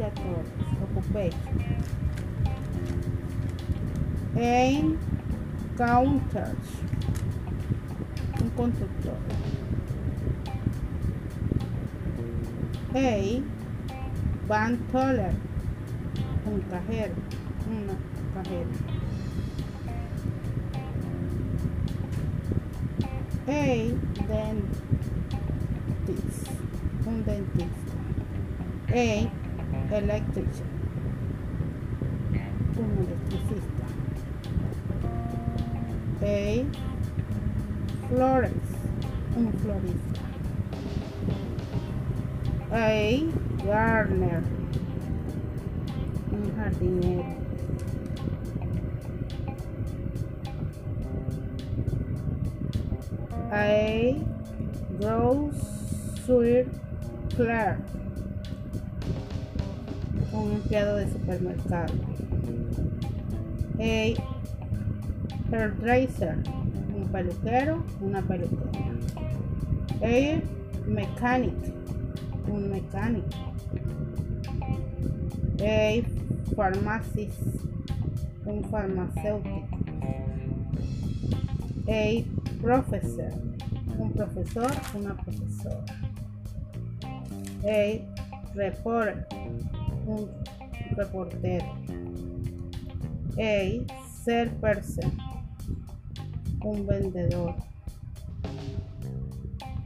obligatorios, occupation. En counters, un conductor. A van toller, un cajero, una cajera. A dentist, un dentista. A electrician, un electricista. A florist, un florista. A gardener, un jardinero. A grocery clerk, un empleado de supermercado. A hairdresser, un peluquero, una peluquera. A mechanic, un mecánico. A pharmacist, un farmacéutico. A professor, un profesor, una profesora. A reporter, un reportero. A salesperson, un vendedor.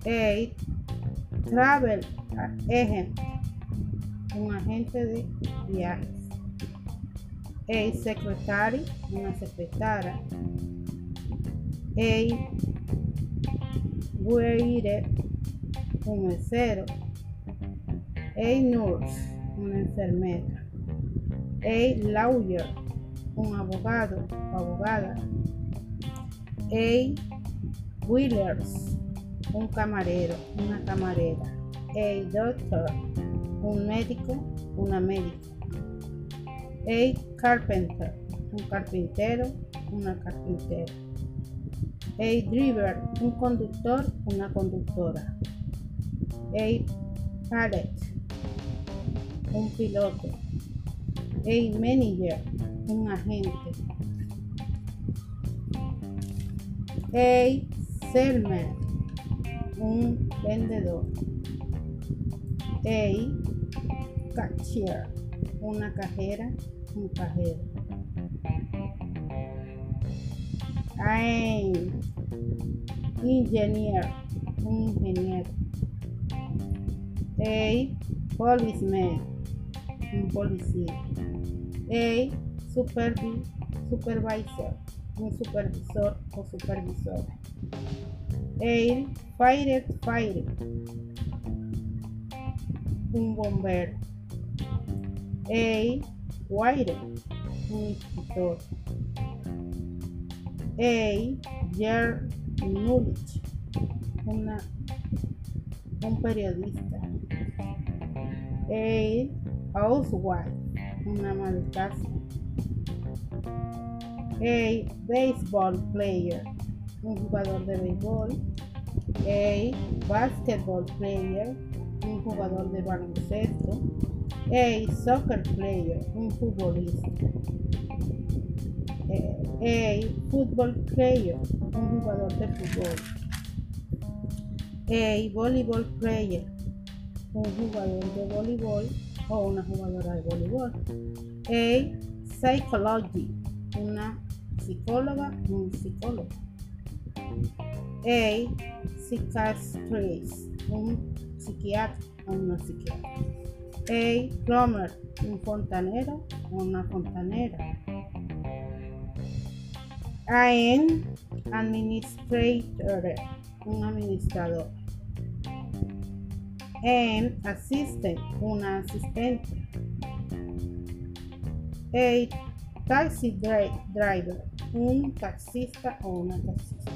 A travel agent, un agente de viajes. A secretary, una secretaria. A waiter, un mesero. A nurse, una enfermera. A lawyer, un abogado abogada. A wheelers, un camarero, una camarera. A doctor, un médico, una médica. A carpenter, un carpintero, una carpintera. A driver, un conductor, una conductora. A pilot, un piloto. A manager, un agente. A salesman, un vendedor. A cashier, una cajera, un cajero. A engineer, un ingeniero. A policeman, un policía. A supervi supervisor, un supervisor o supervisora. A fire fire, un bombero. A waiter, un instructor. A journalist, una, un periodista. A housewife, una ama de casa. A baseball player, un jugador de béisbol. A basketball player, un jugador de baloncesto. A soccer player, un futbolista. A football player, un jugador de fútbol. A volleyball player, un jugador de voleibol o una jugadora de voleibol. A psychology, una psicóloga, un psicólogo. A psychiatrist, un psiquiatra o una psiquiatra. A plumber, un fontanero o una fontanera. An administrator, un administrador. An assistant, una asistente. A taxi driver, un taxista o una taxista.